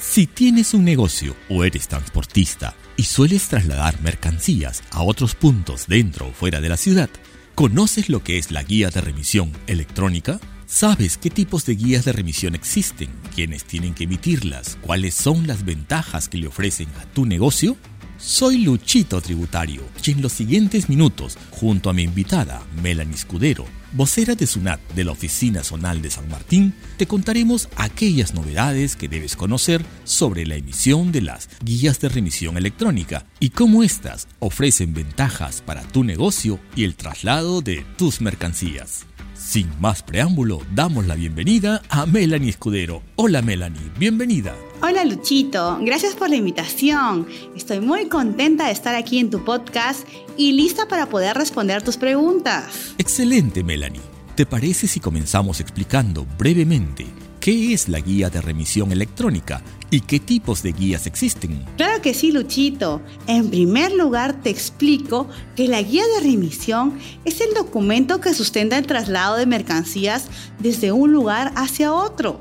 Si tienes un negocio o eres transportista y sueles trasladar mercancías a otros puntos dentro o fuera de la ciudad, ¿conoces lo que es la guía de remisión electrónica? ¿Sabes qué tipos de guías de remisión existen? ¿Quiénes tienen que emitirlas? ¿Cuáles son las ventajas que le ofrecen a tu negocio? Soy Luchito Tributario y en los siguientes minutos, junto a mi invitada Melanie Escudero, vocera de SUNAT de la Oficina Zonal de San Martín, te contaremos aquellas novedades que debes conocer sobre la emisión de las guías de remisión electrónica y cómo éstas ofrecen ventajas para tu negocio y el traslado de tus mercancías. Sin más preámbulo, damos la bienvenida a Melanie Escudero. Hola Melanie, bienvenida. Hola Luchito, gracias por la invitación. Estoy muy contenta de estar aquí en tu podcast y lista para poder responder tus preguntas. Excelente Melanie. ¿Te parece si comenzamos explicando brevemente qué es la guía de remisión electrónica ¿Y qué tipos de guías existen? Claro que sí, Luchito. En primer lugar, te explico que la guía de remisión es el documento que sustenta el traslado de mercancías desde un lugar hacia otro.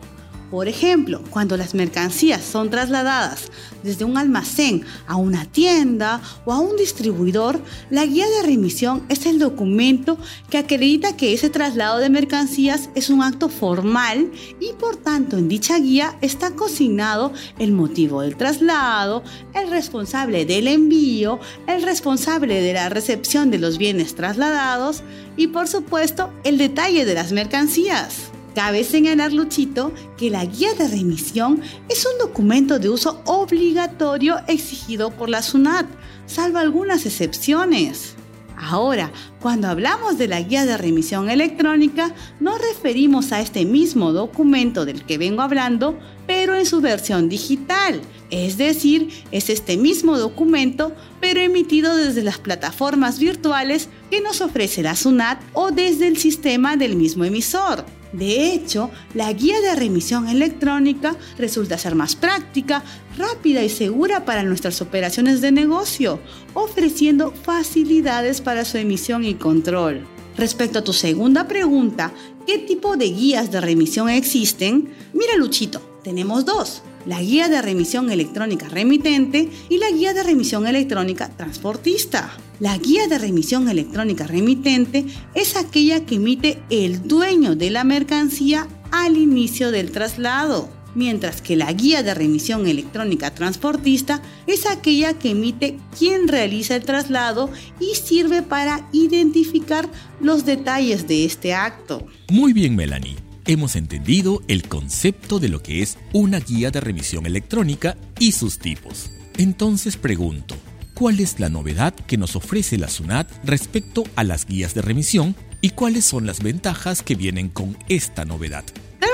Por ejemplo, cuando las mercancías son trasladadas desde un almacén a una tienda o a un distribuidor, la guía de remisión es el documento que acredita que ese traslado de mercancías es un acto formal y por tanto en dicha guía está consignado el motivo del traslado, el responsable del envío, el responsable de la recepción de los bienes trasladados y por supuesto el detalle de las mercancías. Cabe señalar, Luchito, que la guía de remisión es un documento de uso obligatorio exigido por la SUNAT, salvo algunas excepciones. Ahora, cuando hablamos de la guía de remisión electrónica, nos referimos a este mismo documento del que vengo hablando, pero en su versión digital. Es decir, es este mismo documento, pero emitido desde las plataformas virtuales que nos ofrece la SUNAT o desde el sistema del mismo emisor. De hecho, la guía de remisión electrónica resulta ser más práctica, rápida y segura para nuestras operaciones de negocio, ofreciendo facilidades para su emisión y control. Respecto a tu segunda pregunta, ¿qué tipo de guías de remisión existen? Mira Luchito, tenemos dos la guía de remisión electrónica remitente y la guía de remisión electrónica transportista. La guía de remisión electrónica remitente es aquella que emite el dueño de la mercancía al inicio del traslado, mientras que la guía de remisión electrónica transportista es aquella que emite quien realiza el traslado y sirve para identificar los detalles de este acto. Muy bien, Melanie hemos entendido el concepto de lo que es una guía de remisión electrónica y sus tipos. Entonces pregunto, ¿cuál es la novedad que nos ofrece la SUNAT respecto a las guías de remisión y cuáles son las ventajas que vienen con esta novedad?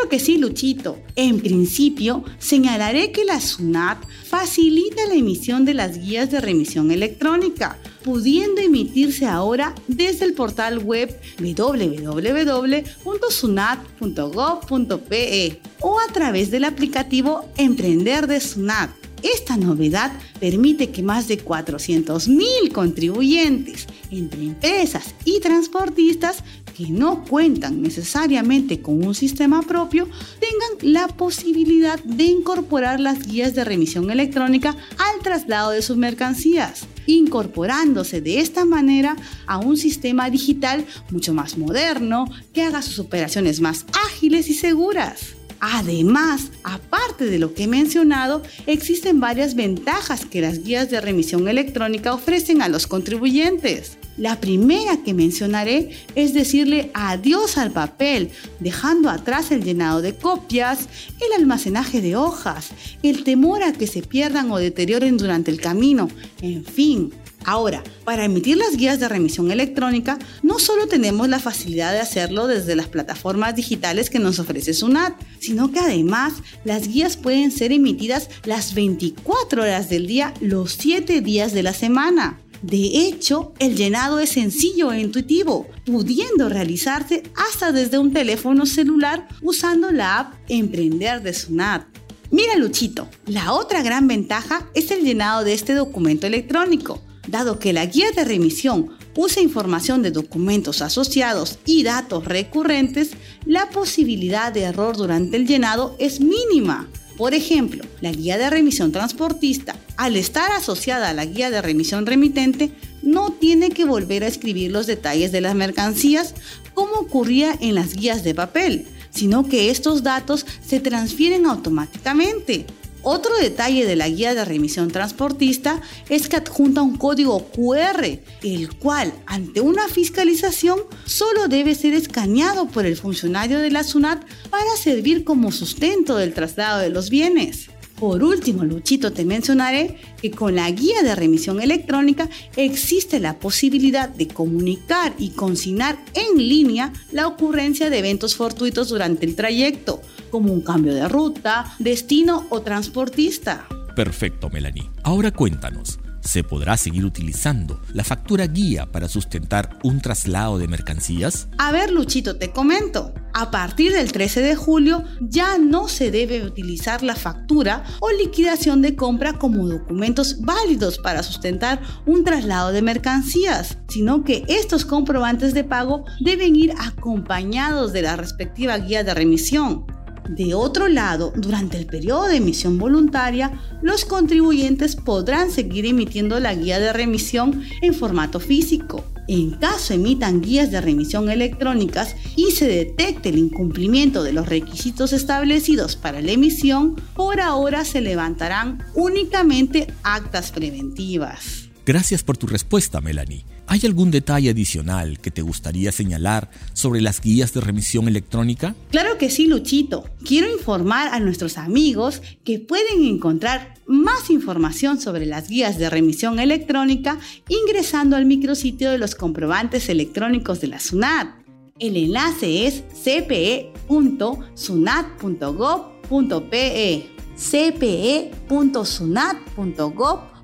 Que sí, Luchito. En principio, señalaré que la SUNAT facilita la emisión de las guías de remisión electrónica, pudiendo emitirse ahora desde el portal web www.sunat.gov.pe o a través del aplicativo Emprender de SUNAT. Esta novedad permite que más de 400.000 contribuyentes, entre empresas y transportistas, que no cuentan necesariamente con un sistema propio tengan la posibilidad de incorporar las guías de remisión electrónica al traslado de sus mercancías, incorporándose de esta manera a un sistema digital mucho más moderno que haga sus operaciones más ágiles y seguras. Además, aparte de lo que he mencionado, existen varias ventajas que las guías de remisión electrónica ofrecen a los contribuyentes. La primera que mencionaré es decirle adiós al papel, dejando atrás el llenado de copias, el almacenaje de hojas, el temor a que se pierdan o deterioren durante el camino, en fin. Ahora, para emitir las guías de remisión electrónica, no solo tenemos la facilidad de hacerlo desde las plataformas digitales que nos ofrece SUNAT, sino que además las guías pueden ser emitidas las 24 horas del día, los 7 días de la semana. De hecho, el llenado es sencillo e intuitivo, pudiendo realizarse hasta desde un teléfono celular usando la app Emprender de Sunat. Mira Luchito, la otra gran ventaja es el llenado de este documento electrónico. Dado que la guía de remisión usa información de documentos asociados y datos recurrentes, la posibilidad de error durante el llenado es mínima. Por ejemplo, la guía de remisión transportista, al estar asociada a la guía de remisión remitente, no tiene que volver a escribir los detalles de las mercancías como ocurría en las guías de papel, sino que estos datos se transfieren automáticamente. Otro detalle de la guía de remisión transportista es que adjunta un código QR, el cual ante una fiscalización solo debe ser escaneado por el funcionario de la SUNAT para servir como sustento del traslado de los bienes. Por último, Luchito, te mencionaré que con la guía de remisión electrónica existe la posibilidad de comunicar y consignar en línea la ocurrencia de eventos fortuitos durante el trayecto, como un cambio de ruta, destino o transportista. Perfecto, Melanie. Ahora cuéntanos, ¿Se podrá seguir utilizando la factura guía para sustentar un traslado de mercancías? A ver, Luchito, te comento. A partir del 13 de julio ya no se debe utilizar la factura o liquidación de compra como documentos válidos para sustentar un traslado de mercancías, sino que estos comprobantes de pago deben ir acompañados de la respectiva guía de remisión. De otro lado, durante el periodo de emisión voluntaria, los contribuyentes podrán seguir emitiendo la guía de remisión en formato físico. En caso emitan guías de remisión electrónicas y se detecte el incumplimiento de los requisitos establecidos para la emisión, por ahora se levantarán únicamente actas preventivas. Gracias por tu respuesta, Melanie. ¿Hay algún detalle adicional que te gustaría señalar sobre las guías de remisión electrónica? Claro que sí, Luchito. Quiero informar a nuestros amigos que pueden encontrar más información sobre las guías de remisión electrónica ingresando al micrositio de los comprobantes electrónicos de la SUNAT. El enlace es cpe.sunat.gov.pe cpe.sunat.gov.pe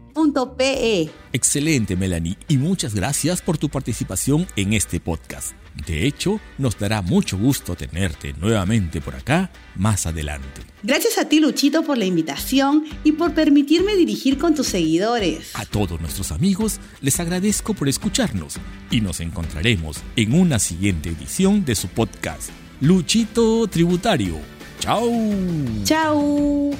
Excelente, Melanie, y muchas gracias por tu participación en este podcast. De hecho, nos dará mucho gusto tenerte nuevamente por acá más adelante. Gracias a ti, Luchito, por la invitación y por permitirme dirigir con tus seguidores. A todos nuestros amigos les agradezco por escucharnos y nos encontraremos en una siguiente edición de su podcast, Luchito Tributario. ¡Chao! ¡Chao!